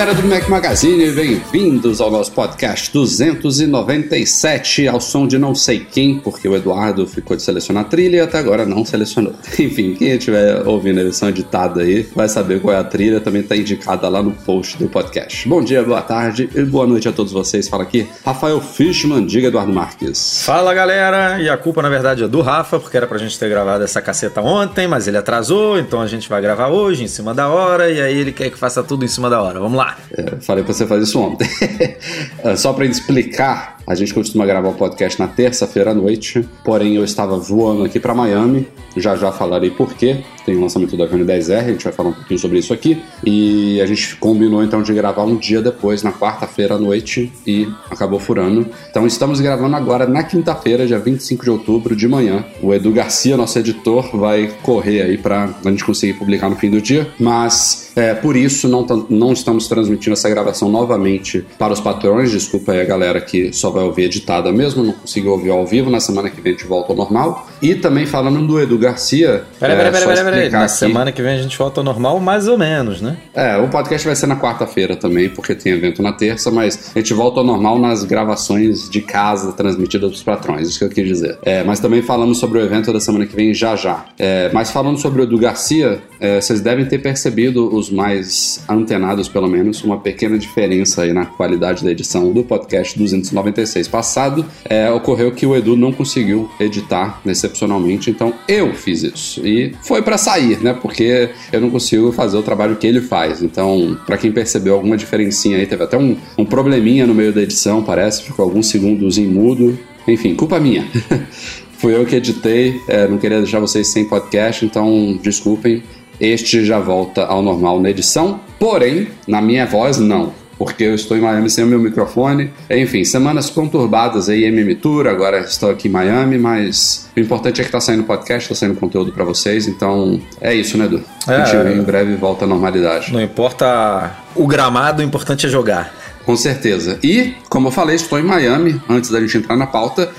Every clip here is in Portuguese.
Galera do Mac Magazine, bem-vindos ao nosso podcast 297, ao som de não sei quem, porque o Eduardo ficou de selecionar a trilha e até agora não selecionou. Enfim, quem estiver ouvindo a edição editada aí vai saber qual é a trilha, também está indicada lá no post do podcast. Bom dia, boa tarde e boa noite a todos vocês. Fala aqui, Rafael Fishman, diga Eduardo Marques. Fala galera, e a culpa na verdade é do Rafa, porque era pra gente ter gravado essa caceta ontem, mas ele atrasou, então a gente vai gravar hoje, em cima da hora, e aí ele quer que faça tudo em cima da hora. Vamos lá. É, falei pra você fazer isso ontem. É, só para explicar, a gente costuma gravar o podcast na terça-feira à noite, porém eu estava voando aqui para Miami, já já falarei por quê. Tem o lançamento da iPhone 10R, a gente vai falar um pouquinho sobre isso aqui. E a gente combinou então de gravar um dia depois, na quarta-feira à noite, e acabou furando. Então estamos gravando agora na quinta-feira, dia 25 de outubro, de manhã. O Edu Garcia, nosso editor, vai correr aí para a gente conseguir publicar no fim do dia, mas é, por isso não, não estamos transmitindo essa gravação novamente para os patrões. Desculpa aí a galera que só vai ouvir editada mesmo, não conseguiu ouvir ao vivo. Na semana que vem a gente volta ao normal. E também falando do Edu Garcia. Peraí, peraí, peraí, peraí. Peraí. Na aqui... semana que vem a gente volta ao normal, mais ou menos, né? É, o podcast vai ser na quarta-feira também, porque tem evento na terça, mas a gente volta ao normal nas gravações de casa transmitidas dos patrões, isso que eu quis dizer. É, mas também falamos sobre o evento da semana que vem já já. É, mas falando sobre o Edu Garcia, é, vocês devem ter percebido, os mais antenados pelo menos, uma pequena diferença aí na qualidade da edição do podcast 296 passado. É, ocorreu que o Edu não conseguiu editar excepcionalmente, então eu fiz isso. E foi para sair, né? Porque eu não consigo fazer o trabalho que ele faz. Então, para quem percebeu alguma diferencinha aí, teve até um, um probleminha no meio da edição, parece, ficou alguns segundos em mudo. Enfim, culpa minha. Fui eu que editei, é, não queria deixar vocês sem podcast, então desculpem. Este já volta ao normal na edição, porém, na minha voz, não porque eu estou em Miami sem o meu microfone. Enfim, semanas conturbadas aí em Mimitura, agora estou aqui em Miami, mas o importante é que está saindo podcast, está saindo conteúdo para vocês, então é isso, né, Edu? É, a gente em breve volta à normalidade. Não importa o gramado, o importante é jogar. Com certeza. E, como eu falei, estou em Miami, antes da gente entrar na pauta,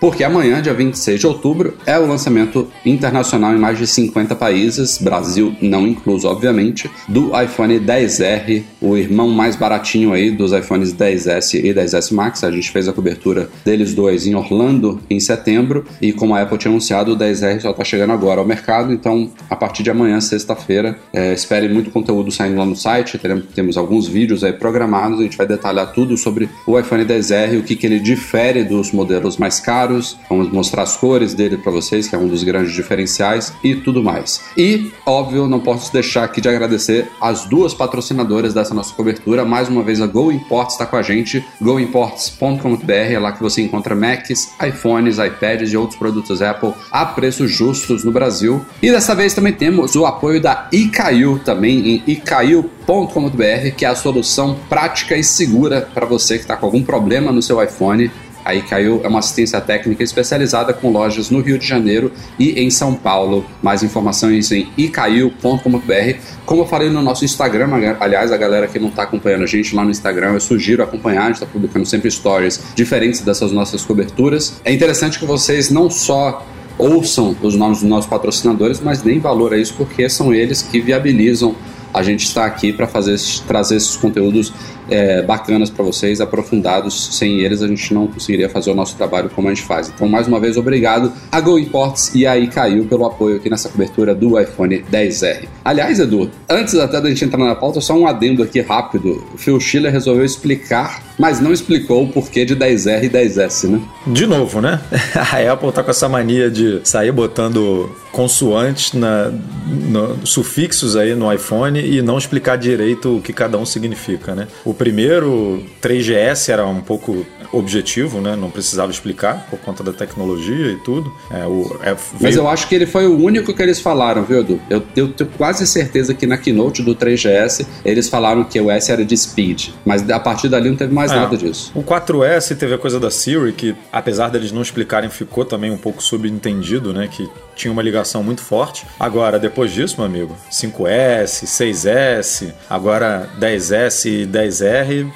porque amanhã, dia 26 de outubro, é o lançamento internacional em mais de 50 países, Brasil não incluso, obviamente, do iPhone 10R, o irmão mais baratinho aí dos iPhones 10S e 10S Max. A gente fez a cobertura deles dois em Orlando em setembro e como a Apple tinha anunciado, o 10R só está chegando agora ao mercado, então a partir de amanhã, sexta-feira, é, espere muito conteúdo saindo lá no site, teremos, temos alguns vídeos aí programados, a gente vai detalhar tudo sobre o iPhone 10R, o que, que ele difere dos modelos mais caros, vamos mostrar as cores dele para vocês, que é um dos grandes diferenciais e tudo mais. E, óbvio, não posso deixar aqui de agradecer as duas patrocinadoras dessa nossa cobertura. Mais uma vez, a Go Imports está com a gente, goimports.com.br, é lá que você encontra Macs, iPhones, iPads e outros produtos Apple a preços justos no Brasil. E dessa vez também temos o apoio da Icaiu também em icaiu.com.br, que é a solução prática e segura para você que está com algum problema no seu iPhone a Icaiu é uma assistência técnica especializada com lojas no Rio de Janeiro e em São Paulo. Mais informações em icaiu.com.br. Como eu falei no nosso Instagram, aliás, a galera que não está acompanhando a gente lá no Instagram, eu sugiro acompanhar, a gente está publicando sempre stories diferentes dessas nossas coberturas. É interessante que vocês não só ouçam os nomes dos nossos patrocinadores, mas deem valor a isso porque são eles que viabilizam a gente estar aqui para fazer trazer esses conteúdos é, bacanas para vocês, aprofundados. Sem eles a gente não conseguiria fazer o nosso trabalho como a gente faz. Então, mais uma vez, obrigado a Go Imports e aí caiu pelo apoio aqui nessa cobertura do iPhone 10R. Aliás, Edu, antes até da gente entrar na pauta, só um adendo aqui rápido. O Phil Schiller resolveu explicar, mas não explicou o porquê de 10R e 10S, né? De novo, né? A Apple tá com essa mania de sair botando consoantes na, no, sufixos aí no iPhone e não explicar direito o que cada um significa, né? O primeiro 3GS era um pouco objetivo, né? Não precisava explicar por conta da tecnologia e tudo. É, o, é. Mas eu acho que ele foi o único que eles falaram, viu, Edu? Eu, eu tenho quase certeza que na keynote do 3GS eles falaram que o S era de speed, mas a partir dali não teve mais é, nada disso. O 4S teve a coisa da Siri, que apesar deles não explicarem, ficou também um pouco subentendido, né? Que tinha uma ligação muito forte. Agora, depois disso, meu amigo, 5S, 6S, agora 10S e 10R,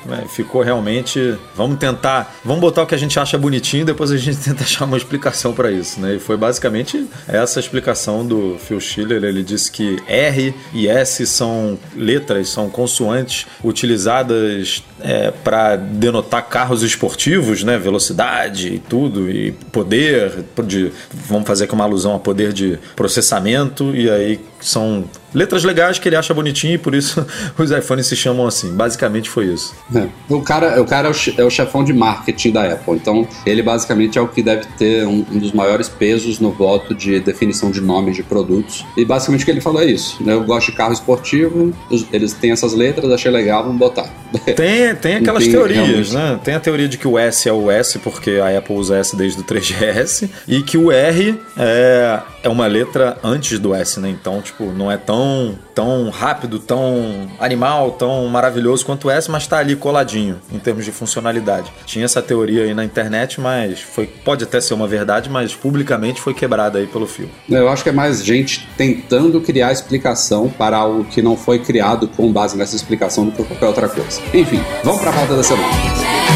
né, ficou realmente. Vamos tentar, vamos botar o que a gente acha bonitinho, depois a gente tenta achar uma explicação para isso, né? E foi basicamente essa explicação do Phil Schiller. Ele disse que R e S são letras, são consoantes utilizadas é, para denotar carros esportivos, né? Velocidade e tudo, e poder, de, vamos fazer aqui uma alusão a poder de processamento e aí são letras legais que ele acha bonitinho e por isso os iPhones se chamam assim. Basicamente foi isso. É. O cara, o cara é o, chefão de marketing da Apple, então ele basicamente é o que deve ter um, um, dos maiores pesos no voto de definição de nomes de produtos. E basicamente o que ele falou é isso. Né? Eu gosto de carro esportivo, eles têm essas letras, achei legal, vamos botar. Tem, tem aquelas tem, teorias, realmente. né? Tem a teoria de que o S é o S porque a Apple usa S desde o 3GS e que o R é, é uma letra antes do S, né? Então, tipo, não é tão tão, rápido, tão animal, tão maravilhoso quanto essa, mas está ali coladinho em termos de funcionalidade. Tinha essa teoria aí na internet, mas foi, pode até ser uma verdade, mas publicamente foi quebrada aí pelo fio. Eu acho que é mais gente tentando criar explicação para algo que não foi criado com base nessa explicação do que qualquer outra coisa. Enfim, vamos para a pauta da semana.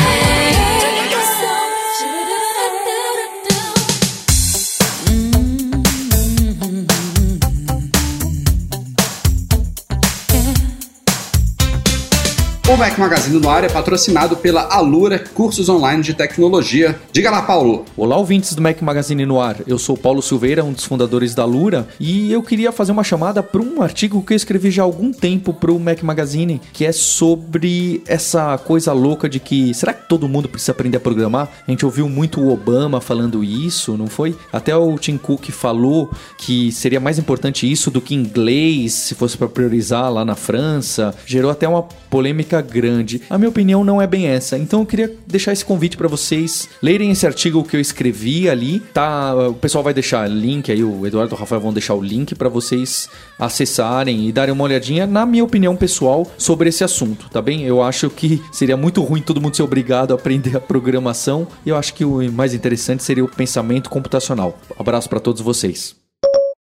Mac Magazine no ar é patrocinado pela Alura Cursos Online de Tecnologia. Diga lá, Paulo. Olá, ouvintes do Mac Magazine no ar. Eu sou Paulo Silveira, um dos fundadores da Alura, e eu queria fazer uma chamada para um artigo que eu escrevi já há algum tempo para o Mac Magazine, que é sobre essa coisa louca de que será que todo mundo precisa aprender a programar? A gente ouviu muito o Obama falando isso, não foi? Até o Tim Cook falou que seria mais importante isso do que inglês, se fosse para priorizar lá na França. Gerou até uma polêmica grande. A minha opinião não é bem essa. Então eu queria deixar esse convite para vocês lerem esse artigo que eu escrevi ali, tá? O pessoal vai deixar link aí, o Eduardo e o Rafael vão deixar o link para vocês acessarem e darem uma olhadinha na minha opinião pessoal sobre esse assunto, tá bem? Eu acho que seria muito ruim todo mundo ser obrigado a aprender a programação. E eu acho que o mais interessante seria o pensamento computacional. Abraço para todos vocês.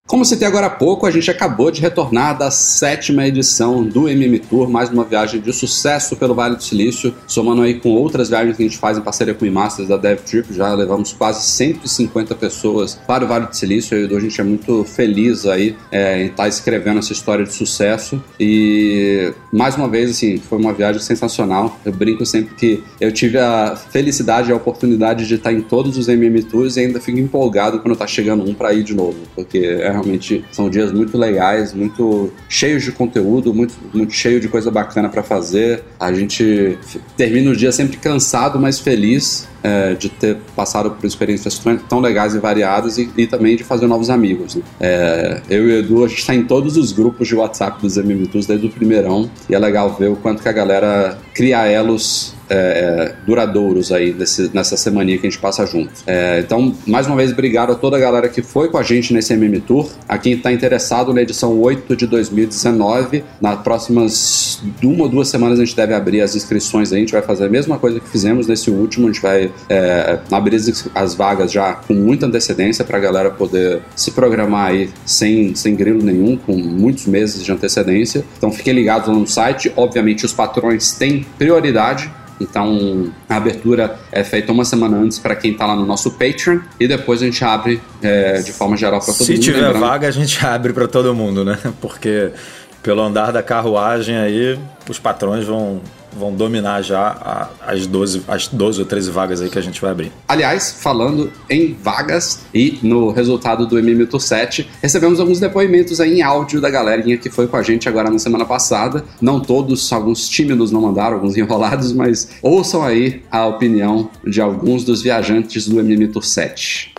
Como citei agora há pouco, a gente acabou de retornar da sétima edição do MM Tour, mais uma viagem de sucesso pelo Vale do Silício, somando aí com outras viagens que a gente faz em parceria com o Masters da DevTrip, já levamos quase 150 pessoas para o Vale do Silício, e a gente é muito feliz aí é, em estar tá escrevendo essa história de sucesso. E mais uma vez, assim, foi uma viagem sensacional, eu brinco sempre que eu tive a felicidade e a oportunidade de estar em todos os MM Tours e ainda fico empolgado quando está chegando um para ir de novo, porque é realmente são dias muito legais, muito cheios de conteúdo, muito, muito cheio de coisa bacana para fazer. A gente termina o dia sempre cansado, mas feliz é, de ter passado por experiências tão legais e variadas e, e também de fazer novos amigos. Né? É, eu e o Edu, a gente está em todos os grupos de WhatsApp dos MMTools desde o primeirão e é legal ver o quanto que a galera cria elos é, é, duradouros aí nesse, nessa semana que a gente passa junto. É, então, mais uma vez, obrigado a toda a galera que foi com a gente nesse MM Tour. A quem está interessado na edição 8 de 2019, nas próximas uma ou duas semanas a gente deve abrir as inscrições aí. A gente vai fazer a mesma coisa que fizemos nesse último. A gente vai é, abrir as vagas já com muita antecedência para a galera poder se programar aí sem, sem grilo nenhum, com muitos meses de antecedência. Então, fiquem ligados lá no site. Obviamente, os patrões têm prioridade então, a abertura é feita uma semana antes para quem está lá no nosso Patreon e depois a gente abre é, de forma geral para todo Se mundo. Se tiver lembrando. vaga, a gente abre para todo mundo, né? Porque pelo andar da carruagem aí, os patrões vão vão dominar já as 12, as 12 ou 13 vagas aí que a gente vai abrir. Aliás, falando em vagas e no resultado do MM Tour 7, recebemos alguns depoimentos aí em áudio da galerinha que foi com a gente agora na semana passada. Não todos, alguns tímidos não mandaram, alguns enrolados, mas ouçam aí a opinião de alguns dos viajantes do MM Tour 7.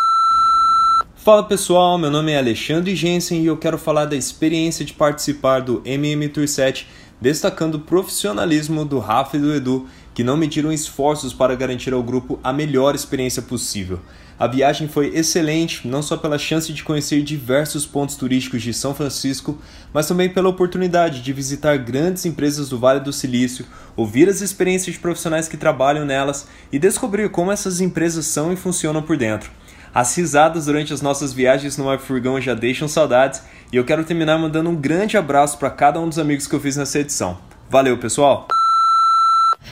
Fala pessoal, meu nome é Alexandre Jensen e eu quero falar da experiência de participar do MM Tour 7, destacando o profissionalismo do Rafa e do Edu, que não mediram esforços para garantir ao grupo a melhor experiência possível. A viagem foi excelente, não só pela chance de conhecer diversos pontos turísticos de São Francisco, mas também pela oportunidade de visitar grandes empresas do Vale do Silício, ouvir as experiências de profissionais que trabalham nelas e descobrir como essas empresas são e funcionam por dentro. As risadas durante as nossas viagens no Furgão já deixam saudades e eu quero terminar mandando um grande abraço para cada um dos amigos que eu fiz nessa edição. Valeu, pessoal!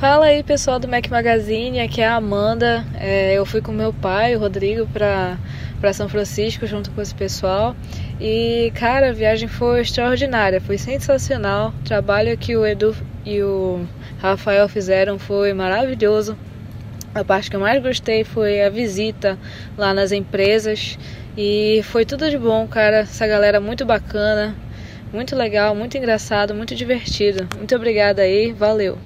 Fala aí, pessoal do Mac Magazine, aqui é a Amanda. É, eu fui com meu pai, o Rodrigo, para para São Francisco junto com esse pessoal. E, cara, a viagem foi extraordinária, foi sensacional. O trabalho que o Edu e o Rafael fizeram foi maravilhoso. A parte que eu mais gostei foi a visita lá nas empresas e foi tudo de bom, cara. Essa galera muito bacana, muito legal, muito engraçado, muito divertido. Muito obrigada aí, valeu.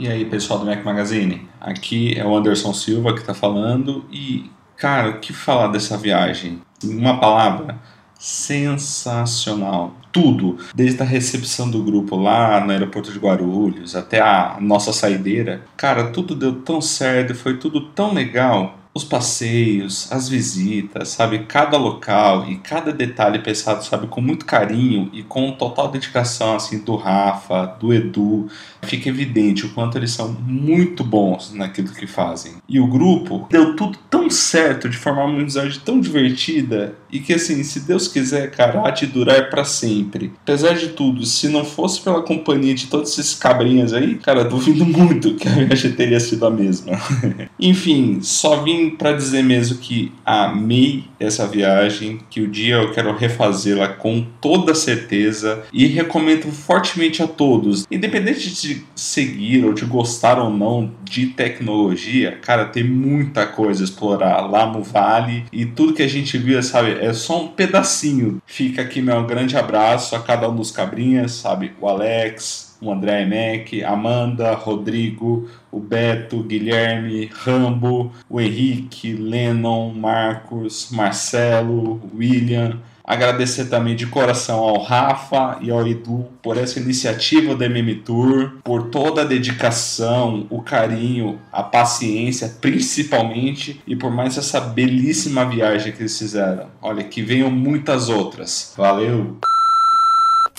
E aí, pessoal do Mac Magazine? Aqui é o Anderson Silva que está falando e, cara, o que falar dessa viagem? Uma palavra, sensacional. Tudo, desde a recepção do grupo lá no aeroporto de Guarulhos até a nossa saideira. Cara, tudo deu tão certo, foi tudo tão legal os passeios, as visitas, sabe? Cada local e cada detalhe pensado, sabe? Com muito carinho e com total dedicação, assim, do Rafa, do Edu. Fica evidente o quanto eles são muito bons naquilo que fazem. E o grupo deu tudo tão certo, de formar uma amizade tão divertida e que, assim, se Deus quiser, cara, há de durar para sempre. Apesar de tudo, se não fosse pela companhia de todos esses cabrinhas aí, cara, duvido muito que a viagem teria sido a mesma. Enfim, só vim para dizer mesmo que amei essa viagem, que o dia eu quero refazê-la com toda certeza e recomendo fortemente a todos, independente de seguir ou de gostar ou não de tecnologia, cara, tem muita coisa a explorar lá no Vale e tudo que a gente viu, sabe, é só um pedacinho. Fica aqui meu grande abraço a cada um dos cabrinhas, sabe, o Alex, o André Emek, Amanda, Rodrigo, o Beto, Guilherme, Rambo, o Henrique, Lennon, Marcos, Marcelo, William. Agradecer também de coração ao Rafa e ao Edu por essa iniciativa do MM Tour, por toda a dedicação, o carinho, a paciência, principalmente, e por mais essa belíssima viagem que eles fizeram. Olha, que venham muitas outras. Valeu!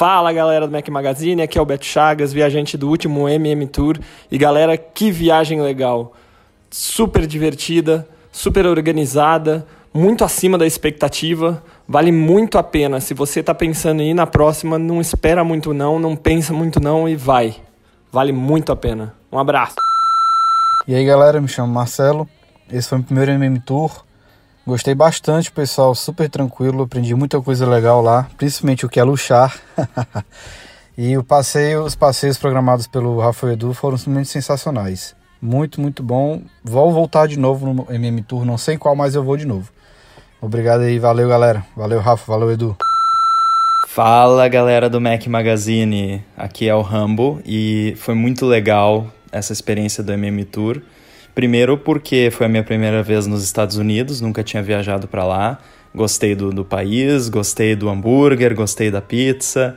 Fala galera do Mac Magazine, aqui é o Beto Chagas, viajante do último MM Tour. E galera, que viagem legal! Super divertida, super organizada, muito acima da expectativa. Vale muito a pena. Se você está pensando em ir na próxima, não espera muito não, não pensa muito não e vai. Vale muito a pena. Um abraço. E aí galera, me chamo Marcelo. Esse foi o primeiro MM Tour. Gostei bastante, pessoal, super tranquilo, aprendi muita coisa legal lá, principalmente o que é luxar. e o passeio, os passeios programados pelo Rafael Edu foram simplesmente sensacionais. Muito, muito bom. Vou voltar de novo no MM Tour, não sei qual, mas eu vou de novo. Obrigado aí, valeu galera. Valeu Rafa, valeu Edu. Fala galera do Mac Magazine, aqui é o Rambo e foi muito legal essa experiência do MM Tour. Primeiro porque foi a minha primeira vez nos Estados Unidos, nunca tinha viajado para lá. Gostei do, do país, gostei do hambúrguer, gostei da pizza.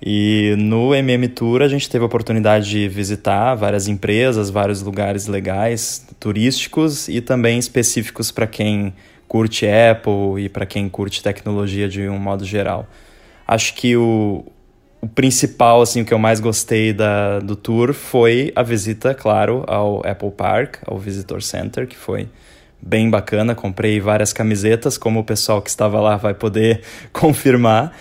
E no MM Tour a gente teve a oportunidade de visitar várias empresas, vários lugares legais, turísticos e também específicos para quem curte Apple e para quem curte tecnologia de um modo geral. Acho que o, o principal, assim, o que eu mais gostei da, do tour foi a visita, claro, ao Apple Park, ao Visitor Center, que foi bem bacana. Comprei várias camisetas, como o pessoal que estava lá vai poder confirmar.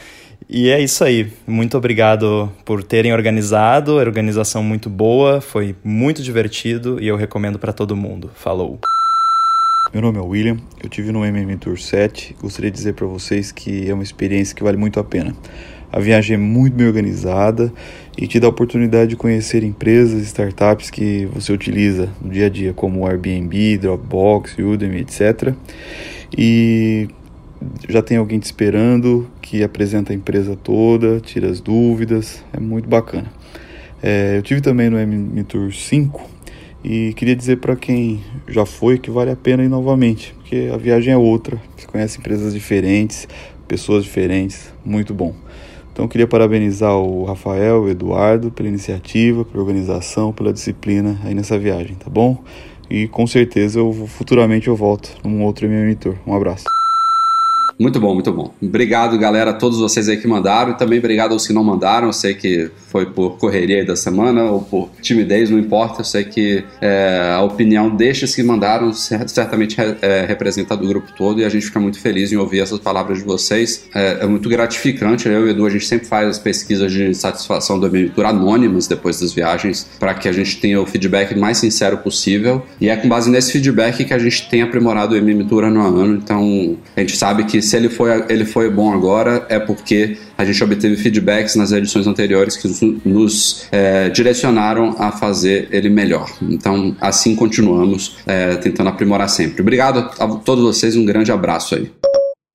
E é isso aí. Muito obrigado por terem organizado. A organização muito boa, foi muito divertido e eu recomendo para todo mundo. Falou. Meu nome é William, eu tive no MM Tour 7. Gostaria de dizer para vocês que é uma experiência que vale muito a pena. A viagem é muito bem organizada e te dá a oportunidade de conhecer empresas, startups que você utiliza no dia a dia, como Airbnb, Dropbox, Udemy, etc. E já tem alguém te esperando que apresenta a empresa toda, tira as dúvidas, é muito bacana. É, eu tive também no M Tour 5 E queria dizer para quem já foi que vale a pena ir novamente, porque a viagem é outra. Você conhece empresas diferentes, pessoas diferentes, muito bom. Então queria parabenizar o Rafael, o Eduardo pela iniciativa, pela organização, pela disciplina aí nessa viagem, tá bom? E com certeza eu futuramente eu volto num outro MM. Um abraço. Muito bom, muito bom. Obrigado, galera, a todos vocês aí que mandaram e também obrigado aos que não mandaram. Eu sei que foi por correria da semana ou por timidez, não importa. Eu sei que é, a opinião destes que mandaram certamente é, representa do grupo todo e a gente fica muito feliz em ouvir essas palavras de vocês. É, é muito gratificante. Eu e o Edu, a gente sempre faz as pesquisas de satisfação do Monitor anônimas depois das viagens para que a gente tenha o feedback mais sincero possível. E é com base nesse feedback que a gente tem aprimorado o MM Tour ano a ano. Então a gente sabe que se ele foi, ele foi bom agora, é porque a gente obteve feedbacks nas edições anteriores que nos é, direcionaram a fazer ele melhor. Então, assim continuamos é, tentando aprimorar sempre. Obrigado a todos vocês, um grande abraço aí.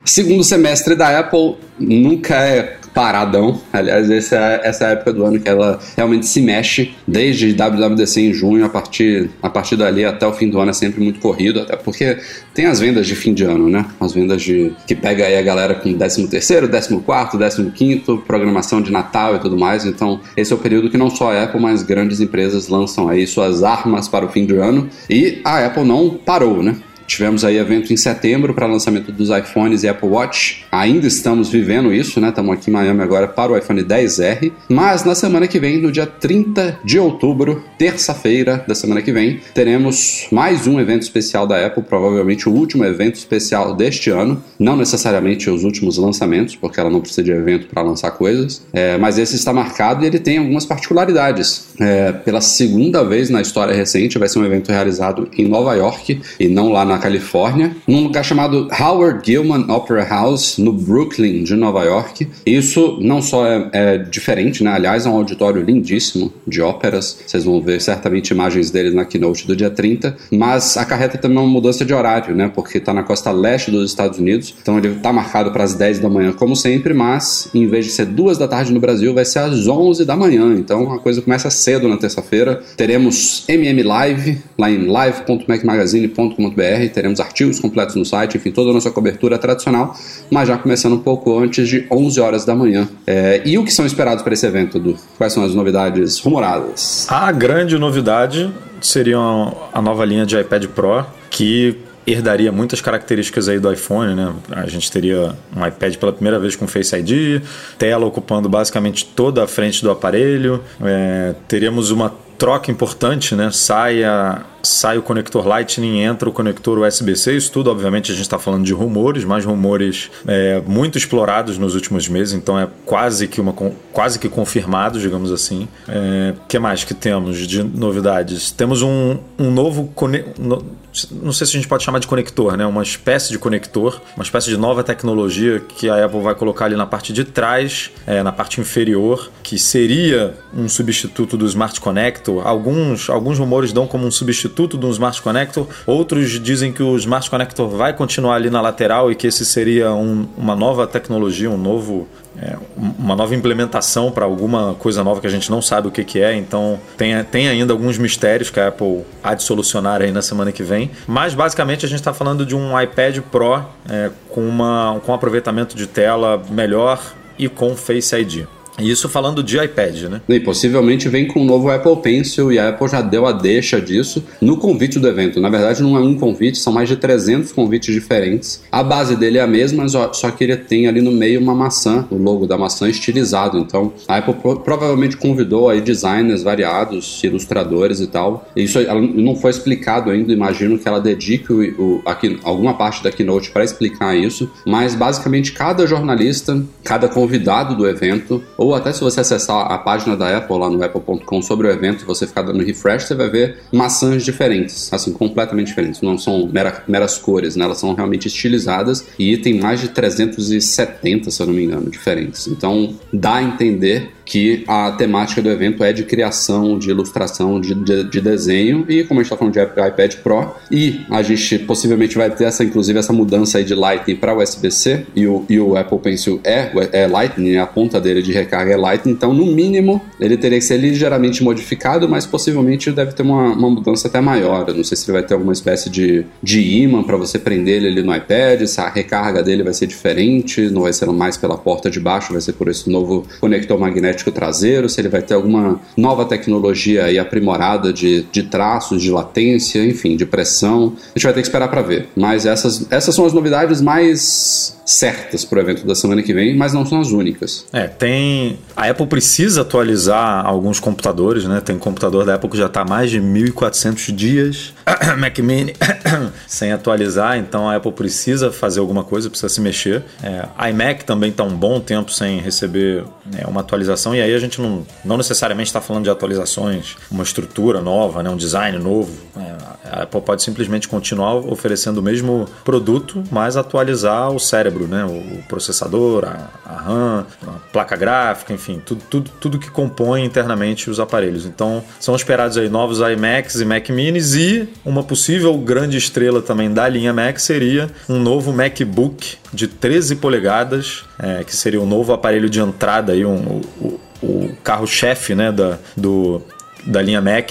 Segundo semestre da Apple nunca é paradão. Aliás, essa é, essa é a época do ano que ela realmente se mexe, desde WWDC em junho, a partir, a partir dali até o fim do ano é sempre muito corrido, até porque tem as vendas de fim de ano, né? As vendas de que pega aí a galera com 13 terceiro, 14 quarto, 15 quinto, programação de Natal e tudo mais. Então, esse é o período que não só a Apple, mas grandes empresas lançam aí suas armas para o fim do ano. E a Apple não parou, né? Tivemos aí evento em setembro para lançamento dos iPhones e Apple Watch. Ainda estamos vivendo isso, né? Estamos aqui em Miami agora para o iPhone 10R. Mas na semana que vem, no dia 30 de outubro, terça-feira da semana que vem, teremos mais um evento especial da Apple, provavelmente o último evento especial deste ano. Não necessariamente os últimos lançamentos, porque ela não precisa de evento para lançar coisas. É, mas esse está marcado e ele tem algumas particularidades. É, pela segunda vez na história recente, vai ser um evento realizado em Nova York e não lá na na Califórnia, num lugar chamado Howard Gilman Opera House, no Brooklyn de Nova York. Isso não só é, é diferente, né? Aliás, é um auditório lindíssimo de óperas. Vocês vão ver certamente imagens dele na keynote do dia 30, mas acarreta também uma mudança de horário, né? Porque está na costa leste dos Estados Unidos, então ele está marcado para as 10 da manhã, como sempre, mas em vez de ser duas da tarde no Brasil, vai ser às 11 da manhã. Então a coisa começa cedo na terça-feira. Teremos MM Live lá em live.macmagazine.com.br teremos artigos completos no site, enfim, toda a nossa cobertura tradicional, mas já começando um pouco antes de 11 horas da manhã. É, e o que são esperados para esse evento, Edu? Quais são as novidades rumoradas? A grande novidade seria a nova linha de iPad Pro, que herdaria muitas características aí do iPhone, né? A gente teria um iPad pela primeira vez com Face ID, tela ocupando basicamente toda a frente do aparelho, é, teríamos uma troca importante, né? Sai, a, sai o conector Lightning, entra o conector USB-C. Isso tudo, obviamente, a gente está falando de rumores, mas rumores é, muito explorados nos últimos meses, então é quase que, uma, quase que confirmado, digamos assim. O é, que mais que temos de novidades? Temos um, um novo. Não sei se a gente pode chamar de conector, né? Uma espécie de conector, uma espécie de nova tecnologia que a Apple vai colocar ali na parte de trás, é, na parte inferior, que seria um substituto do Smart Connect Connector. Alguns, alguns rumores dão como um substituto do Smart Connector, outros dizem que o Smart Connector vai continuar ali na lateral e que esse seria um, uma nova tecnologia, um novo é, uma nova implementação para alguma coisa nova que a gente não sabe o que, que é, então tem, tem ainda alguns mistérios que a Apple há de solucionar aí na semana que vem. Mas basicamente a gente está falando de um iPad Pro é, com, uma, com um aproveitamento de tela melhor e com Face ID. Isso falando de iPad, né? E possivelmente vem com o novo Apple Pencil e a Apple já deu a deixa disso no convite do evento. Na verdade, não é um convite, são mais de 300 convites diferentes. A base dele é a mesma, só que ele tem ali no meio uma maçã, o logo da maçã estilizado. Então, a Apple provavelmente convidou aí designers variados, ilustradores e tal. Isso não foi explicado ainda, imagino que ela dedique o, o, aqui, alguma parte da keynote para explicar isso. Mas basicamente, cada jornalista, cada convidado do evento, ou até se você acessar a página da Apple lá no apple.com sobre o evento e você ficar dando refresh, você vai ver maçãs diferentes, assim, completamente diferentes. Não são mera, meras cores, né? Elas são realmente estilizadas e tem mais de 370, se eu não me engano, diferentes. Então dá a entender que a temática do evento é de criação, de ilustração, de, de, de desenho, e como a gente está falando de iPad Pro, e a gente possivelmente vai ter essa, inclusive, essa mudança de Lightning para USB-C, e o, e o Apple Pencil é, é Lightning, a ponta dele de recarga é Lightning, então no mínimo ele teria que ser ligeiramente modificado, mas possivelmente deve ter uma, uma mudança até maior. Eu não sei se ele vai ter alguma espécie de, de imã para você prender ele ali no iPad, se a recarga dele vai ser diferente, não vai ser mais pela porta de baixo, vai ser por esse novo conector magnético traseiro, se ele vai ter alguma nova tecnologia aí aprimorada de, de traços, de latência, enfim, de pressão. A gente vai ter que esperar para ver. Mas essas, essas são as novidades mais certas para o evento da semana que vem, mas não são as únicas. É, tem. A Apple precisa atualizar alguns computadores, né? Tem computador da Apple que já está mais de 1.400 dias, Mac Mini, sem atualizar, então a Apple precisa fazer alguma coisa, precisa se mexer. É, iMac também está um bom tempo sem receber né, uma atualização, e aí a gente não, não necessariamente está falando de atualizações, uma estrutura nova, né, um design novo. É, a Apple pode simplesmente continuar oferecendo o mesmo produto, mas atualizar o cérebro, né? o processador, a, a RAM, a placa gráfica, enfim, tudo, tudo, tudo que compõe internamente os aparelhos. Então, são esperados aí novos iMacs e Mac Minis e uma possível grande estrela também da linha Mac seria um novo MacBook de 13 polegadas, é, que seria o novo aparelho de entrada, aí, um, o, o carro-chefe né, da, do, da linha Mac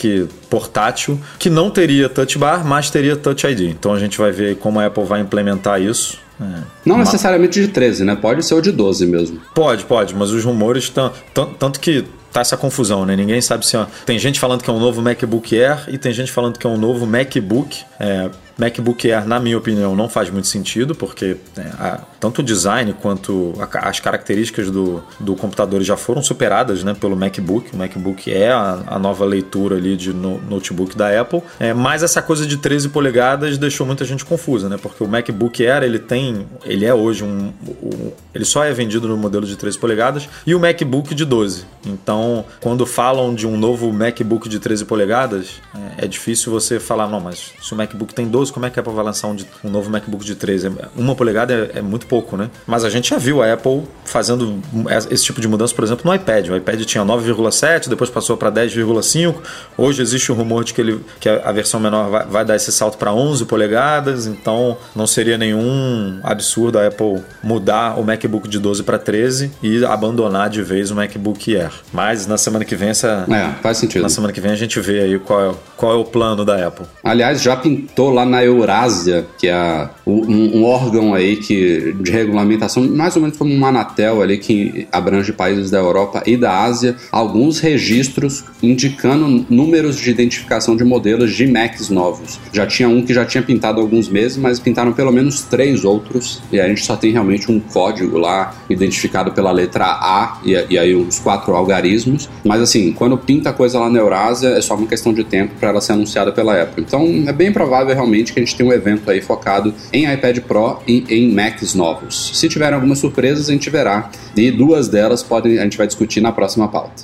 portátil, que não teria Touch Bar, mas teria Touch ID. Então a gente vai ver como a Apple vai implementar isso. É. Não necessariamente de 13, né? Pode ser o de 12 mesmo. Pode, pode, mas os rumores estão. Tanto que tá essa confusão, né? Ninguém sabe se. Tem gente falando que é um novo MacBook Air e tem gente falando que é um novo MacBook. É, MacBook Air, na minha opinião, não faz muito sentido, porque né, a, tanto o design quanto a, as características do, do computador já foram superadas né, pelo MacBook. O MacBook é a, a nova leitura ali de no, notebook da Apple. É, mas essa coisa de 13 polegadas deixou muita gente confusa, né? Porque o MacBook Air ele tem. Ele é hoje um. um ele só é vendido no modelo de 13 polegadas e o MacBook de 12. Então, quando falam de um novo MacBook de 13 polegadas, é, é difícil você falar, não, mas se o MacBook tem 12 como é que a Apple vai lançar um, um novo MacBook de 13? Uma polegada é, é, muito pouco, né? Mas a gente já viu a Apple fazendo esse tipo de mudança, por exemplo, no iPad. O iPad tinha 9,7, depois passou para 10,5. Hoje existe o rumor de que, ele, que a versão menor vai, vai dar esse salto para 11 polegadas, então não seria nenhum absurdo a Apple mudar o MacBook de 12 para 13 e abandonar de vez o MacBook Air. Mas na semana que vem essa É, faz sentido. Na semana que vem a gente vê aí qual é, qual é o plano da Apple. Aliás, já pintou lá na na Eurásia, que é um, um, órgão aí que, de regulamentação, mais ou menos como uma Anatel ali, que abrange países da Europa e da Ásia, alguns registros indicando números de identificação de modelos de Macs novos. Já tinha um que já tinha pintado alguns meses, mas pintaram pelo menos três outros, e a gente só tem realmente um código lá identificado pela letra A e, e aí uns quatro algarismos. Mas assim, quando pinta coisa lá na Eurásia, é só uma questão de tempo para ela ser anunciada pela Apple. Então é bem provável realmente que a gente tem um evento aí focado em iPad Pro e em Macs novos. Se tiverem algumas surpresas, a gente verá. E duas delas podem, a gente vai discutir na próxima pauta.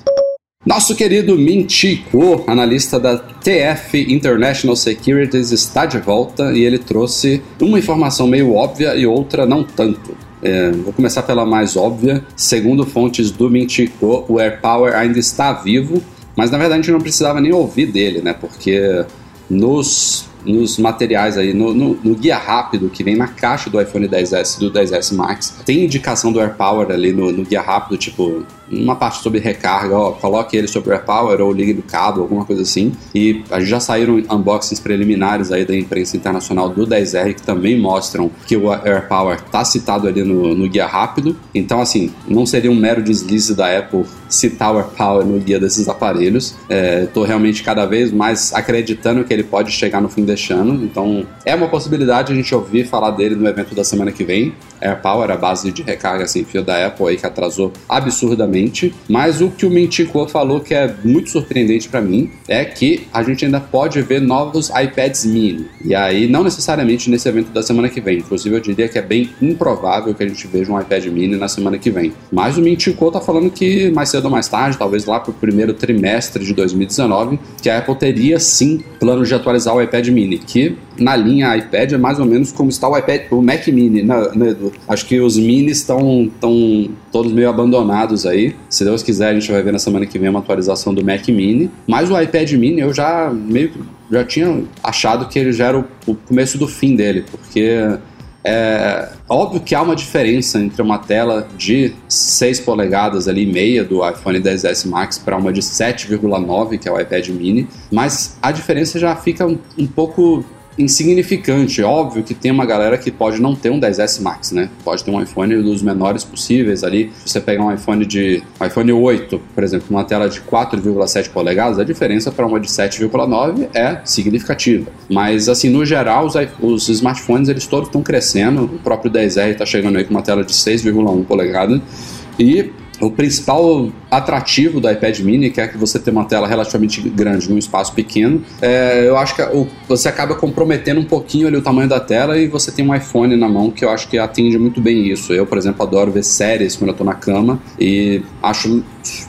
Nosso querido Mintico, analista da TF International Securities, está de volta e ele trouxe uma informação meio óbvia e outra não tanto. É, vou começar pela mais óbvia. Segundo fontes do Mintico, o AirPower ainda está vivo, mas na verdade a gente não precisava nem ouvir dele, né? Porque nos nos materiais aí, no, no, no, guia rápido que vem na caixa do iPhone 10S e do 10S Max, tem indicação do AirPower ali no, no guia rápido, tipo, uma parte sobre recarga, ó, coloque ele sobre AirPower ou ligue do cabo, alguma coisa assim. E já saíram unboxings preliminares aí da imprensa internacional do 10R que também mostram que o AirPower está citado ali no, no guia rápido. Então, assim, não seria um mero deslize da Apple citar o AirPower no guia desses aparelhos. É, realmente cada vez mais acreditando que ele pode chegar no fim deste ano. Então, é uma possibilidade a gente ouvir falar dele no evento da semana que vem. AirPower, a base de recarga sem fio da Apple aí que atrasou absurdamente. Mas o que o Mintico falou que é muito surpreendente para mim é que a gente ainda pode ver novos iPads mini. E aí, não necessariamente nesse evento da semana que vem. Inclusive, eu diria que é bem improvável que a gente veja um iPad mini na semana que vem. Mas o Mintico tá falando que mais cedo ou mais tarde, talvez lá pro primeiro trimestre de 2019, que a Apple teria sim planos de atualizar o iPad mini, que na linha iPad é mais ou menos como está o iPad, o Mac Mini, né, né Edu? Acho que os minis estão tão todos meio abandonados aí. Se Deus quiser, a gente vai ver na semana que vem uma atualização do Mac Mini. Mas o iPad Mini eu já meio já tinha achado que ele já era o, o começo do fim dele, porque é óbvio que há uma diferença entre uma tela de 6 polegadas ali, meia do iPhone 10s Max para uma de 7,9, que é o iPad mini, mas a diferença já fica um, um pouco insignificante. Óbvio que tem uma galera que pode não ter um 10S Max, né? Pode ter um iPhone dos menores possíveis ali. Se você pegar um iPhone de um iPhone 8, por exemplo, uma tela de 4,7 polegadas, a diferença para uma de 7,9 é significativa. Mas assim, no geral, os, os smartphones eles todos estão crescendo. O próprio 10R está chegando aí com uma tela de 6,1 polegadas. E o principal atrativo do iPad mini, que é que você tem uma tela relativamente grande num espaço pequeno, é, eu acho que o, você acaba comprometendo um pouquinho ali o tamanho da tela e você tem um iPhone na mão que eu acho que atende muito bem isso. Eu, por exemplo, adoro ver séries quando eu tô na cama e acho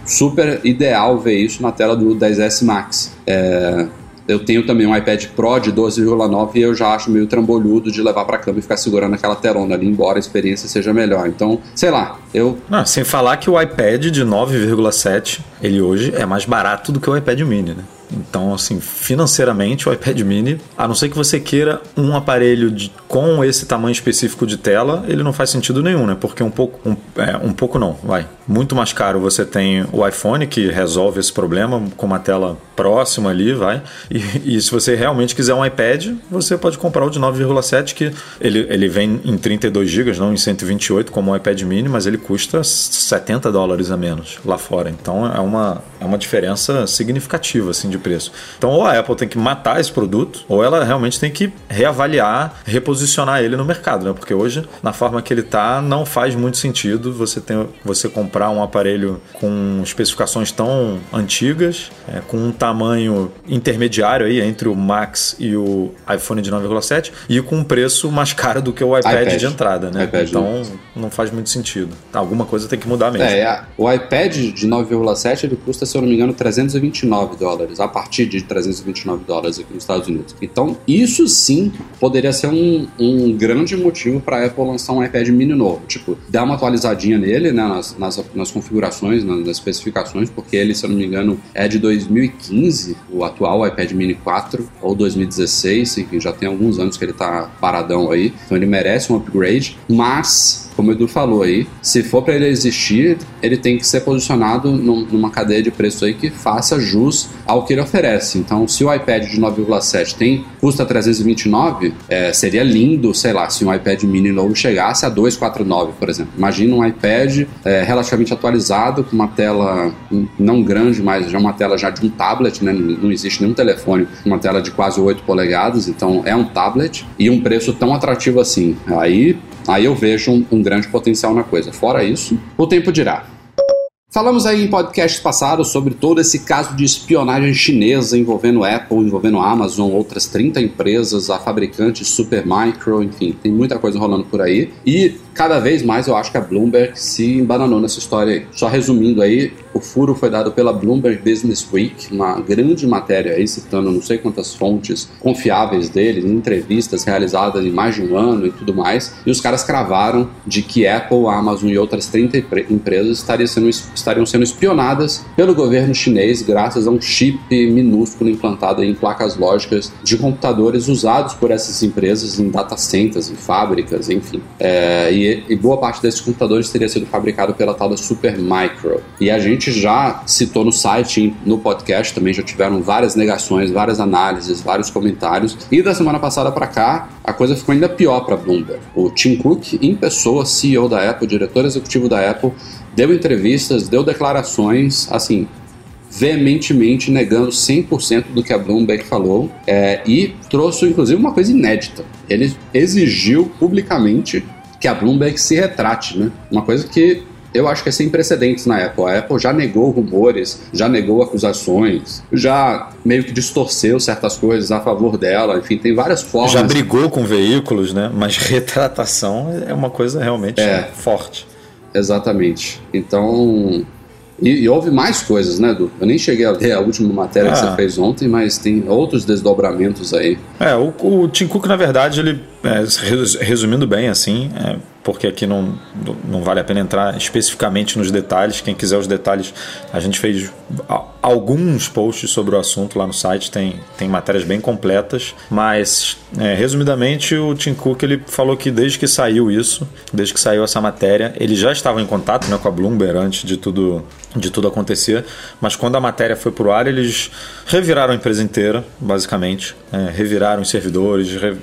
super ideal ver isso na tela do 10S Max. É, eu tenho também um iPad Pro de 12,9 e eu já acho meio trambolhudo de levar para cama e ficar segurando aquela telona ali, embora a experiência seja melhor. Então, sei lá, eu. Não, sem falar que o iPad de 9,7 ele hoje é mais barato do que o iPad Mini, né? Então, assim, financeiramente, o iPad Mini, a não ser que você queira um aparelho de, com esse tamanho específico de tela, ele não faz sentido nenhum, né? Porque um pouco, um, é, um pouco não, vai. Muito mais caro você tem o iPhone, que resolve esse problema com uma tela próxima ali, vai. E, e se você realmente quiser um iPad, você pode comprar o de 9,7, que ele, ele vem em 32 GB, não em 128, como o iPad Mini, mas ele custa 70 dólares a menos lá fora. Então é uma, é uma diferença significativa, assim, de preço. Então, ou a Apple tem que matar esse produto, ou ela realmente tem que reavaliar, reposicionar ele no mercado, né? Porque hoje, na forma que ele está, não faz muito sentido você, ter, você comprar um aparelho com especificações tão antigas, é, com um tamanho intermediário aí entre o Max e o iPhone de 9,7 e com um preço mais caro do que o iPad, iPad. de entrada, né? IPad, então, não faz muito sentido. Alguma coisa tem que mudar mesmo. É, o iPad de 9,7 ele custa, se eu não me engano, 329 dólares a partir de 329 dólares aqui nos Estados Unidos. Então, isso sim poderia ser um, um grande motivo para a Apple lançar um iPad mini novo. Tipo, dar uma atualizadinha nele, né, nas, nas, nas configurações, nas, nas, especificações, porque ele, se eu não me engano, é de 2015, o atual iPad mini 4, ou 2016, enfim, já tem alguns anos que ele está paradão aí. Então, ele merece um upgrade, mas como o Edu falou aí, se for para ele existir, ele tem que ser posicionado num, numa cadeia de preço aí que faça jus ao que ele oferece. Então, se o iPad de 9,7 tem custa 329, é, seria lindo, sei lá, se um iPad mini novo chegasse a 249, por exemplo. Imagina um iPad é, relativamente atualizado, com uma tela não grande, mas já uma tela já de um tablet, né? Não existe nenhum telefone uma tela de quase 8 polegadas, então é um tablet e um preço tão atrativo assim. Aí Aí eu vejo um, um grande potencial na coisa. Fora isso, o tempo dirá. Falamos aí em podcasts passados sobre todo esse caso de espionagem chinesa envolvendo Apple, envolvendo Amazon, outras 30 empresas, a fabricante Supermicro, enfim, tem muita coisa rolando por aí. E cada vez mais eu acho que a Bloomberg se embananou nessa história aí. Só resumindo aí, o furo foi dado pela Bloomberg Business Week, uma grande matéria aí citando não sei quantas fontes confiáveis deles, entrevistas realizadas em mais de um ano e tudo mais. E os caras cravaram de que Apple, Amazon e outras 30 empresas estariam sendo, estariam sendo espionadas pelo governo chinês graças a um chip minúsculo implantado em placas lógicas de computadores usados por essas empresas em data centers, em fábricas, enfim. É, e, e boa parte desses computadores teria sido fabricado pela tal da Supermicro. E a gente já citou no site, no podcast também já tiveram várias negações, várias análises, vários comentários. E da semana passada para cá, a coisa ficou ainda pior para Bloomberg. O Tim Cook, em pessoa, CEO da Apple, diretor executivo da Apple, deu entrevistas, deu declarações, assim, veementemente negando 100% do que a Bloomberg falou é, e trouxe, inclusive, uma coisa inédita. Ele exigiu publicamente que a Bloomberg se retrate, né? Uma coisa que eu acho que é sem precedentes na Apple. A Apple já negou rumores, já negou acusações, já meio que distorceu certas coisas a favor dela. Enfim, tem várias formas. Já brigou com veículos, né? Mas retratação é uma coisa realmente é, forte. Exatamente. Então. E, e, houve mais coisas, né, Edu? Eu nem cheguei a ler a última matéria ah. que você fez ontem, mas tem outros desdobramentos aí. É, o, o Tim Cook, na verdade, ele, é, resumindo bem, assim, é, porque aqui não, não vale a pena entrar especificamente nos detalhes. Quem quiser os detalhes, a gente fez alguns posts sobre o assunto lá no site, tem, tem matérias bem completas, mas é, resumidamente o Tim Cook ele falou que desde que saiu isso, desde que saiu essa matéria, ele já estava em contato né, com a Bloomberg antes de tudo, de tudo acontecer, mas quando a matéria foi para o ar, eles reviraram a empresa inteira, basicamente, é, reviraram os servidores, re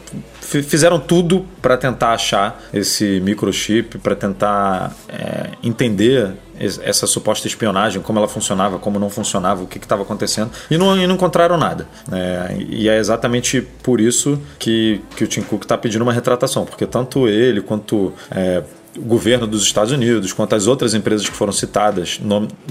fizeram tudo para tentar achar esse microchip, para tentar é, entender essa suposta espionagem, como ela funcionava, como não funcionava, o que estava acontecendo, e não, e não, encontraram nada. É, e é exatamente por isso que, que o Tim Cook está pedindo uma retratação, porque tanto ele quanto é, o governo dos Estados Unidos, quanto as outras empresas que foram citadas,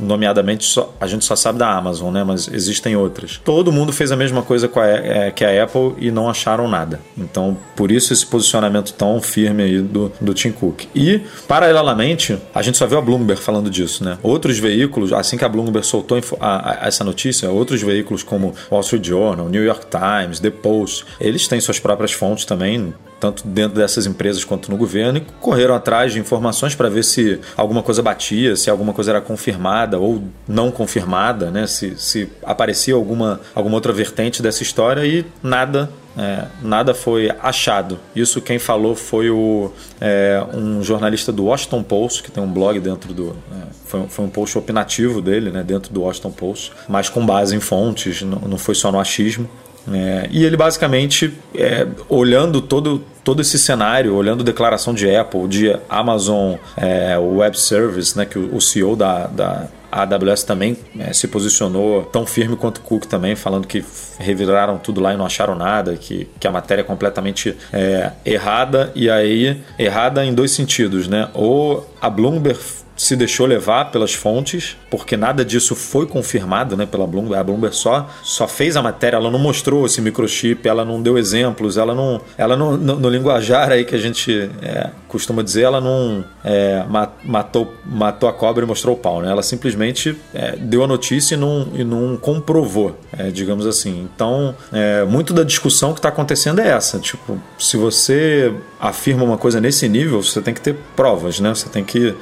nomeadamente só, a gente só sabe da Amazon, né? Mas existem outras. Todo mundo fez a mesma coisa a, é, que a Apple e não acharam nada. Então, por isso esse posicionamento tão firme aí do, do Tim Cook. E, paralelamente, a gente só viu a Bloomberg falando disso, né? Outros veículos, assim que a Bloomberg soltou a, a, essa notícia, outros veículos como Wall Street Journal, New York Times, The Post, eles têm suas próprias fontes também, tanto dentro dessas empresas quanto no governo, e correram atrás de informações para ver se alguma coisa batia, se alguma coisa era confirmada ou não confirmada, né? se, se aparecia alguma, alguma outra vertente dessa história e nada é, nada foi achado. Isso quem falou foi o, é, um jornalista do Washington Post, que tem um blog dentro do. É, foi, foi, um post opinativo dele, né, dentro do Washington Post, mas com base em fontes, não, não foi só no achismo. É, e ele basicamente, é, olhando todo, todo esse cenário, olhando declaração de Apple, de Amazon é, Web Service, né, que o, CEO da, da AWS também é, se posicionou tão firme quanto o Cook também, falando que reviraram tudo lá e não acharam nada, que, que a matéria é completamente é, errada, e aí errada em dois sentidos, né? Ou a Bloomberg se deixou levar pelas fontes, porque nada disso foi confirmado né, pela Bloomberg. A Bloomberg só, só fez a matéria, ela não mostrou esse microchip, ela não deu exemplos, ela não. Ela não, no, no linguajar aí que a gente é, costuma dizer, ela não é, matou, matou a cobra e mostrou o pau. Né? Ela simplesmente é, deu a notícia e não, e não comprovou, é, digamos assim. Então, é, muito da discussão que está acontecendo é essa. Tipo, se você afirma uma coisa nesse nível, você tem que ter provas, né? Você tem que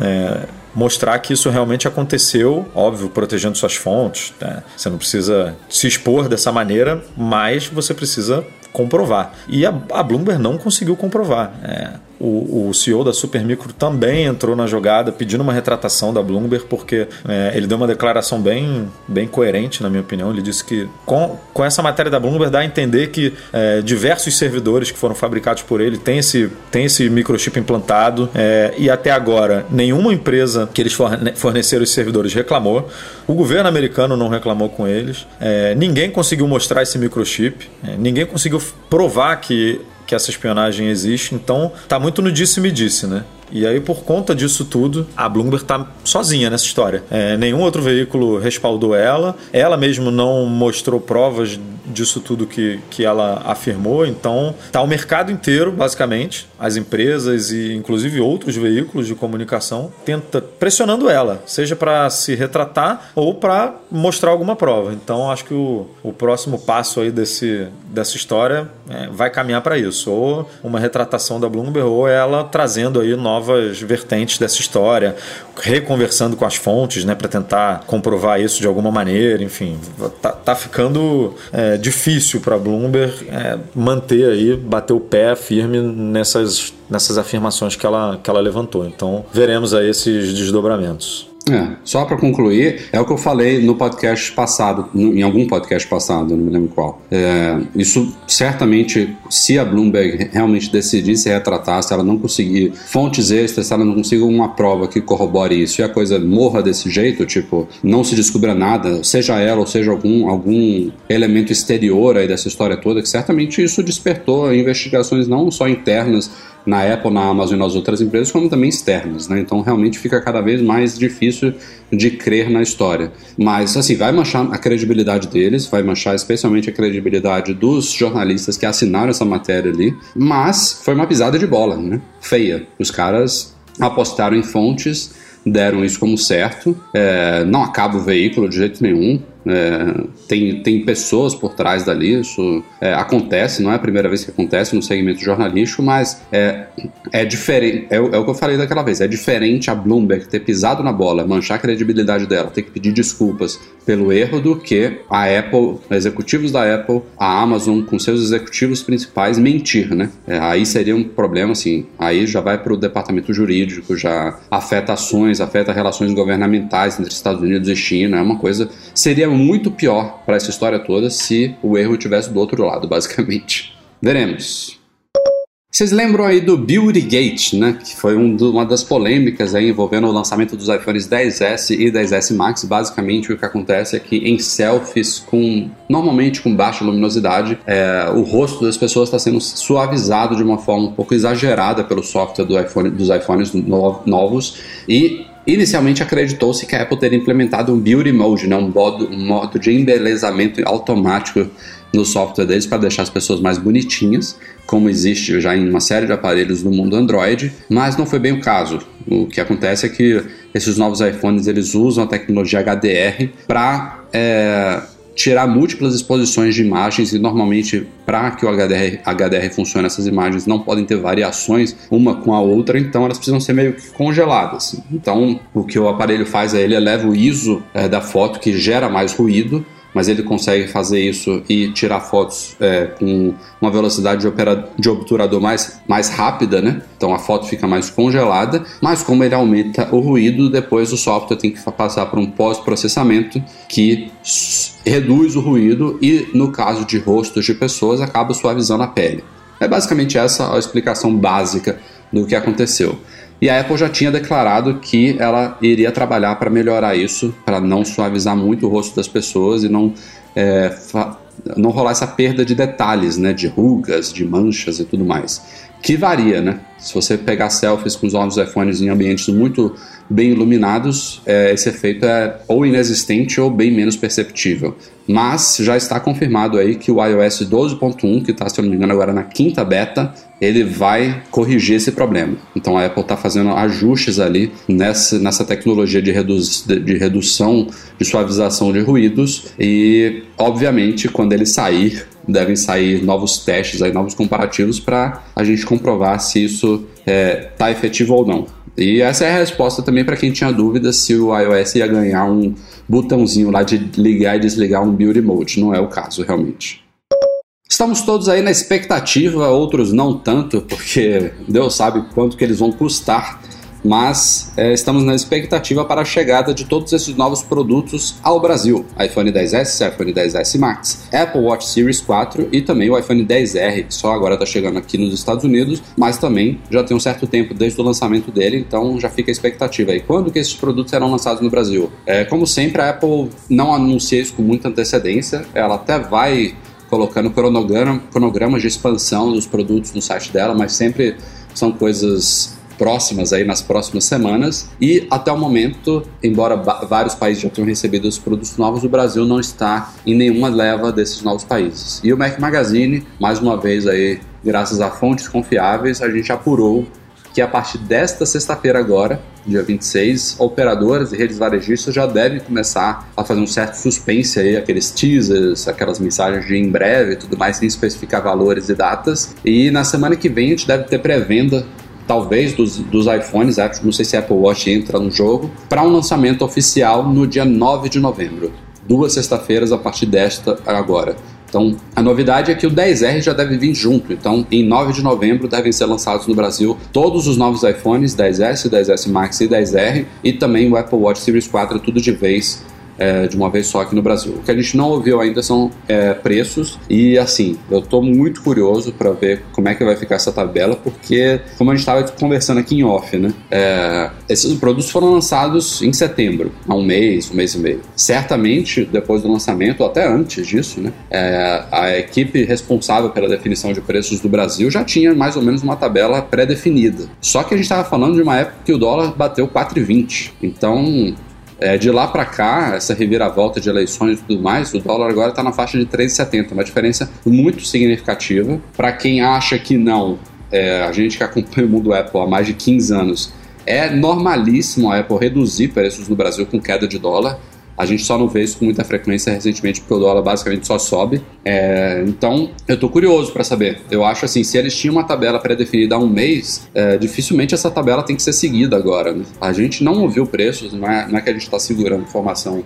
é, mostrar que isso realmente aconteceu, óbvio, protegendo suas fontes. Né? Você não precisa se expor dessa maneira, mas você precisa comprovar. E a, a Bloomberg não conseguiu comprovar. É, o, o CEO da Supermicro também entrou na jogada pedindo uma retratação da Bloomberg, porque é, ele deu uma declaração bem, bem coerente, na minha opinião. Ele disse que com, com essa matéria da Bloomberg dá a entender que é, diversos servidores que foram fabricados por ele têm esse, têm esse microchip implantado é, e até agora nenhuma empresa que eles forneceram os servidores reclamou. O governo americano não reclamou com eles. É, ninguém conseguiu mostrar esse microchip. É, ninguém conseguiu provar que que essa espionagem existe. Então, tá muito no disse-me disse, né? E aí, por conta disso tudo, a Bloomberg está sozinha nessa história. É, nenhum outro veículo respaldou ela. Ela mesmo não mostrou provas disso tudo que, que ela afirmou. Então, tá o mercado inteiro, basicamente, as empresas e inclusive outros veículos de comunicação, tenta pressionando ela, seja para se retratar ou para mostrar alguma prova. Então, acho que o, o próximo passo aí desse, dessa história é, vai caminhar para isso, ou uma retratação da Bloomberg ou ela trazendo aí novas vertentes dessa história, reconversando com as fontes, né, para tentar comprovar isso de alguma maneira, enfim, tá, tá ficando é, difícil para Bloomberg é, manter aí, bater o pé firme nessas, nessas afirmações que ela, que ela levantou. Então, veremos aí esses desdobramentos. É, só para concluir, é o que eu falei no podcast passado, em algum podcast passado, não me lembro qual. É, isso certamente, se a Bloomberg realmente decidir se retratar, se ela não conseguir fontes extras, se ela não conseguir uma prova que corrobore isso e a coisa morra desse jeito, tipo, não se descubra nada, seja ela ou seja algum, algum elemento exterior aí dessa história toda, que certamente isso despertou investigações não só internas na Apple, na Amazon e nas outras empresas, como também externas, né? Então realmente fica cada vez mais difícil de crer na história. Mas assim, vai manchar a credibilidade deles, vai manchar especialmente a credibilidade dos jornalistas que assinaram essa matéria ali, mas foi uma pisada de bola, né? Feia. Os caras apostaram em fontes deram isso como certo. É, não acaba o veículo de jeito nenhum. É, tem, tem pessoas por trás dali, isso é, acontece, não é a primeira vez que acontece no segmento jornalístico, mas é, é diferente. É, é, o que eu falei daquela vez: é diferente a Bloomberg ter pisado na bola, manchar a credibilidade dela, ter que pedir desculpas pelo erro, do que a Apple, executivos da Apple, a Amazon, com seus executivos principais, mentir, né? É, aí seria um problema, assim, aí já vai para o departamento jurídico, já afeta ações, afeta relações governamentais entre Estados Unidos e China, é uma coisa. Seria muito pior para essa história toda se o erro tivesse do outro lado, basicamente. Veremos. Vocês lembram aí do Beauty Gate, né? Que foi um do, uma das polêmicas aí envolvendo o lançamento dos iPhones 10S e 10S Max. Basicamente, o que acontece é que em selfies com normalmente com baixa luminosidade, é, o rosto das pessoas está sendo suavizado de uma forma um pouco exagerada pelo software do iPhone, dos iPhones novos e Inicialmente acreditou-se que a Apple teria implementado um Beauty Mode, né, um, modo, um modo de embelezamento automático no software deles para deixar as pessoas mais bonitinhas, como existe já em uma série de aparelhos no mundo Android, mas não foi bem o caso. O que acontece é que esses novos iPhones eles usam a tecnologia HDR para é, tirar múltiplas exposições de imagens e normalmente para que o HDR, HDR funcione essas imagens não podem ter variações uma com a outra, então elas precisam ser meio que congeladas. Então o que o aparelho faz é ele eleva o ISO é, da foto que gera mais ruído mas ele consegue fazer isso e tirar fotos é, com uma velocidade de, opera, de obturador mais, mais rápida, né? Então a foto fica mais congelada, mas como ele aumenta o ruído, depois o software tem que passar por um pós-processamento que reduz o ruído e, no caso de rostos de pessoas, acaba suavizando a pele. É basicamente essa a explicação básica do que aconteceu. E a Apple já tinha declarado que ela iria trabalhar para melhorar isso, para não suavizar muito o rosto das pessoas e não, é, não rolar essa perda de detalhes, né, de rugas, de manchas e tudo mais. Que varia, né? Se você pegar selfies com os novos iPhones em ambientes muito bem iluminados, é, esse efeito é ou inexistente ou bem menos perceptível. Mas já está confirmado aí que o iOS 12.1, que está, se eu não me engano, agora na quinta beta, ele vai corrigir esse problema. Então a Apple está fazendo ajustes ali nessa, nessa tecnologia de, redu de redução, de suavização de ruídos e, obviamente, quando ele sair, devem sair novos testes, aí, novos comparativos para a gente comprovar se isso está é, tá efetivo ou não. E essa é a resposta também para quem tinha dúvida se o iOS ia ganhar um botãozinho lá de ligar e desligar um Beauty Mode. Não é o caso, realmente. Estamos todos aí na expectativa, outros não tanto, porque Deus sabe quanto que eles vão custar mas é, estamos na expectativa para a chegada de todos esses novos produtos ao Brasil: iPhone 10s, iPhone 10s Max, Apple Watch Series 4 e também o iPhone 10R, que só agora está chegando aqui nos Estados Unidos, mas também já tem um certo tempo desde o lançamento dele, então já fica a expectativa aí. Quando que esses produtos serão lançados no Brasil? É, como sempre, a Apple não anuncia isso com muita antecedência, ela até vai colocando cronograma, cronogramas de expansão dos produtos no site dela, mas sempre são coisas próximas aí nas próximas semanas e até o momento, embora vários países já tenham recebido os produtos novos, o Brasil não está em nenhuma leva desses novos países. E o Mac Magazine, mais uma vez aí, graças a fontes confiáveis, a gente apurou que a partir desta sexta-feira agora, dia 26, operadoras e redes varejistas já devem começar a fazer um certo suspense aí, aqueles teasers, aquelas mensagens de em breve e tudo mais, sem especificar valores e datas. E na semana que vem a gente deve ter pré-venda talvez dos, dos iPhones, não sei se Apple Watch entra no jogo, para um lançamento oficial no dia 9 de novembro. Duas sexta-feiras a partir desta agora. Então, a novidade é que o 10R já deve vir junto. Então, em 9 de novembro devem ser lançados no Brasil todos os novos iPhones 10S, 10S Max e 10R e também o Apple Watch Series 4 tudo de vez é, de uma vez só aqui no Brasil. O que a gente não ouviu ainda são é, preços e assim, eu estou muito curioso para ver como é que vai ficar essa tabela, porque como a gente estava conversando aqui em off, né? É, esses produtos foram lançados em setembro, há um mês, um mês e meio. Certamente, depois do lançamento, ou até antes disso, né? É, a equipe responsável pela definição de preços do Brasil já tinha mais ou menos uma tabela pré-definida. Só que a gente estava falando de uma época que o dólar bateu 4,20. Então, é, de lá para cá, essa reviravolta de eleições e tudo mais, o dólar agora está na faixa de 3,70, uma diferença muito significativa. Para quem acha que não, é, a gente que acompanha o mundo Apple há mais de 15 anos, é normalíssimo a Apple reduzir preços no Brasil com queda de dólar. A gente só não vê isso com muita frequência recentemente porque o dólar basicamente só sobe. É, então, eu tô curioso para saber. Eu acho assim, se eles tinham uma tabela pré-definida há um mês, é, dificilmente essa tabela tem que ser seguida agora. Né? A gente não ouviu preços, não é, não é que a gente está segurando informação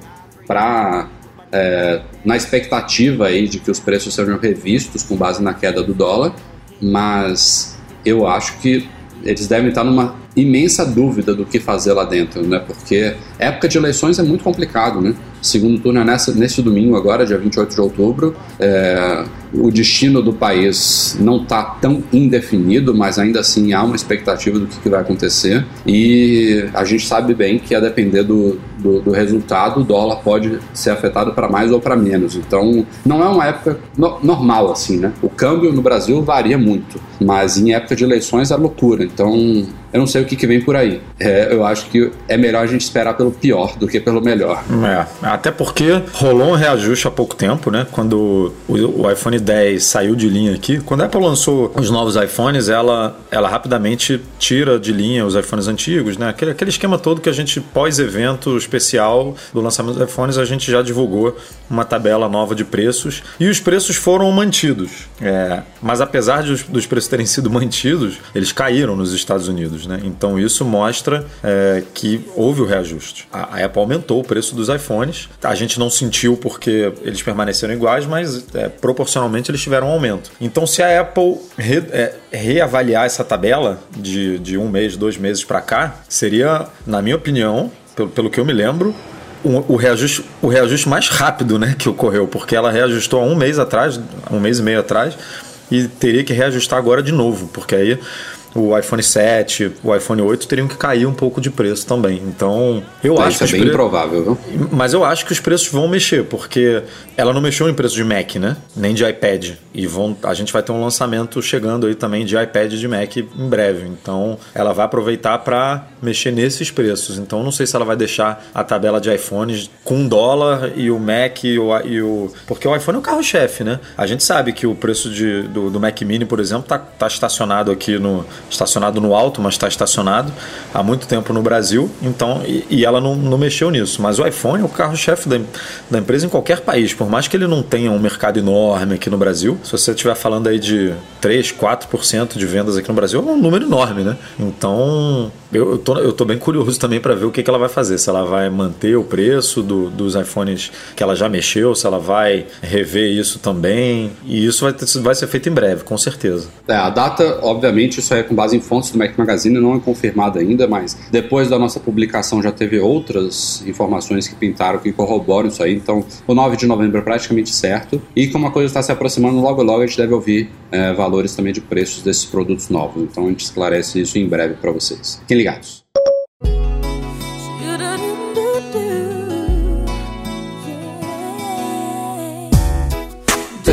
para é, na expectativa aí de que os preços sejam revistos com base na queda do dólar, mas eu acho que eles devem estar numa imensa dúvida do que fazer lá dentro, né? Porque época de eleições é muito complicado, né? Segundo turno é nessa, nesse domingo agora, dia 28 de outubro. É, o destino do país não está tão indefinido, mas ainda assim há uma expectativa do que, que, vai acontecer. E a gente sabe bem que a depender do, do, do resultado, o dólar pode ser afetado para mais ou para menos. Então, não é uma época no, normal assim, né? O câmbio no Brasil varia muito, mas em época de eleições é loucura. Então, eu não sei o que, que vem por aí. É, eu acho que é melhor a gente esperar pelo pior do que pelo melhor. É, até porque rolou um reajuste há pouco tempo, né? Quando o, o iPhone 10 saiu de linha aqui, quando a Apple lançou os novos iPhones, ela, ela rapidamente tira de linha os iPhones antigos, né? Aquele, aquele esquema todo que a gente, pós-evento especial do lançamento dos iPhones, a gente já divulgou uma tabela nova de preços e os preços foram mantidos. É, mas apesar de os, dos preços terem sido mantidos, eles caíram nos Estados Unidos. Né? Então isso mostra é, que houve o reajuste. A, a, Apple aumentou o preço dos iPhones. A gente não sentiu porque eles permaneceram iguais, mas é, proporcionalmente eles tiveram um aumento. Então se a Apple re, é, reavaliar essa tabela de, de um mês, dois meses para cá, seria, na minha opinião, pelo, pelo que eu me lembro, o, o, reajuste, o reajuste mais rápido né, que ocorreu, porque ela reajustou há um mês atrás, um mês e meio atrás, e teria que reajustar agora de novo, porque aí o iPhone 7, o iPhone 8 teriam que cair um pouco de preço também. Então, eu acho que. Isso é bem pre... improvável, viu? Mas eu acho que os preços vão mexer, porque ela não mexeu em preço de Mac, né? Nem de iPad. E vão, a gente vai ter um lançamento chegando aí também de iPad e de Mac em breve. Então, ela vai aproveitar para mexer nesses preços. Então, não sei se ela vai deixar a tabela de iPhones com dólar e o Mac e o. E o... Porque o iPhone é o carro-chefe, né? A gente sabe que o preço de, do, do Mac Mini, por exemplo, tá, tá estacionado aqui no estacionado no alto, mas está estacionado há muito tempo no Brasil, então e, e ela não, não, mexeu nisso. Mas o iPhone é o carro-chefe da, da, empresa em qualquer país, por mais que ele não tenha um mercado enorme aqui no Brasil. Se você estiver falando aí de 3, 4% de vendas aqui no Brasil, é um número enorme, né? Então eu, eu, tô, eu tô bem curioso também para ver o que, que ela vai fazer. Se ela vai manter o preço do, dos iPhones que ela já mexeu, se ela vai rever isso também. E isso vai, vai ser feito em breve, com certeza. É, a data, obviamente, isso é com base em fontes do Mac Magazine, não é confirmada ainda, mas depois da nossa publicação já teve outras informações que pintaram, que corroboram isso aí. Então, o 9 de novembro é praticamente certo. E como a coisa está se aproximando, logo logo a gente deve ouvir é, valores também de preços desses produtos novos. Então, a gente esclarece isso em breve para vocês. Fiquem ligados.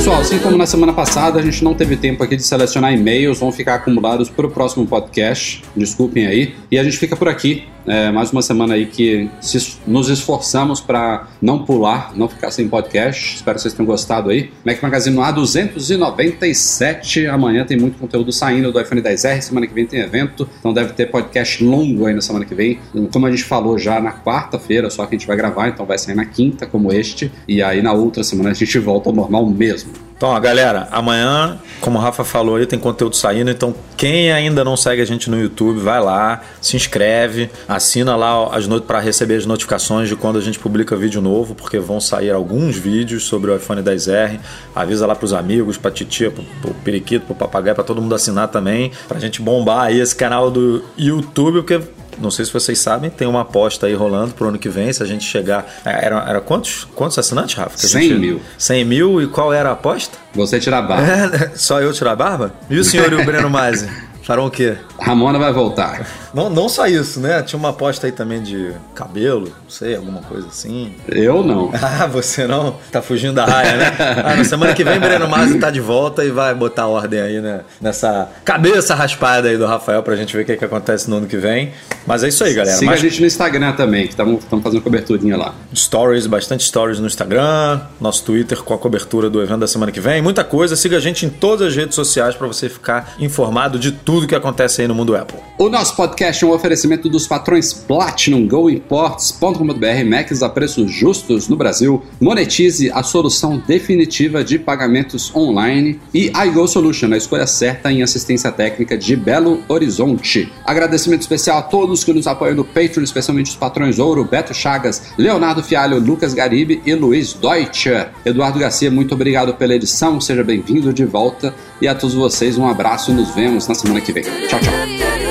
Pessoal, assim como na semana passada, a gente não teve tempo aqui de selecionar e-mails, vão ficar acumulados para o próximo podcast. Desculpem aí. E a gente fica por aqui. É, mais uma semana aí que se, nos esforçamos para não pular, não ficar sem podcast. Espero que vocês tenham gostado aí. Mac Magazine no A297. Amanhã tem muito conteúdo saindo do iPhone 10R. Semana que vem tem evento. Então deve ter podcast longo aí na semana que vem. Como a gente falou já na quarta-feira, só que a gente vai gravar, então vai sair na quinta, como este. E aí na outra semana a gente volta ao normal mesmo. Então, ó, galera, amanhã, como o Rafa falou aí, tem conteúdo saindo. Então, quem ainda não segue a gente no YouTube, vai lá, se inscreve, assina lá as para receber as notificações de quando a gente publica vídeo novo, porque vão sair alguns vídeos sobre o iPhone 10R. Avisa lá pros amigos, pra titia, pro, pro periquito, pro papagaio, pra todo mundo assinar também, pra gente bombar aí esse canal do YouTube, porque não sei se vocês sabem, tem uma aposta aí rolando pro ano que vem, se a gente chegar. É, era, era quantos, quantos assinantes, Rafa? Que 100 gente... mil. 100 mil e qual era a aposta? Você tirar a barba. É, só eu tirar a barba? E o senhor e o Breno Masi? Farão o quê? Ramona vai voltar. Não, não só isso, né? Tinha uma aposta aí também de cabelo, não sei, alguma coisa assim. Eu não. Ah, você não? Tá fugindo da raia, né? Ah, na semana que vem, Breno Masi tá de volta e vai botar ordem aí, né? Nessa cabeça raspada aí do Rafael pra gente ver o que, que acontece no ano que vem. Mas é isso aí, galera. Siga Mas... a gente no Instagram também, que estamos fazendo coberturinha lá. Stories, bastante stories no Instagram, nosso Twitter com a cobertura do evento da semana que vem. Muita coisa. Siga a gente em todas as redes sociais para você ficar informado de tudo tudo que acontece aí no mundo Apple. O nosso podcast é um oferecimento dos patrões Platinum, GoImports.com.br, Macs a preços justos no Brasil, monetize a solução definitiva de pagamentos online e iGo Solution, a escolha certa em assistência técnica de Belo Horizonte. Agradecimento especial a todos que nos apoiam no Patreon, especialmente os patrões Ouro, Beto Chagas, Leonardo Fialho, Lucas Garibe e Luiz Deutsche. Eduardo Garcia, muito obrigado pela edição, seja bem-vindo de volta e a todos vocês um abraço nos vemos na semana que vem. Tchau, tchau.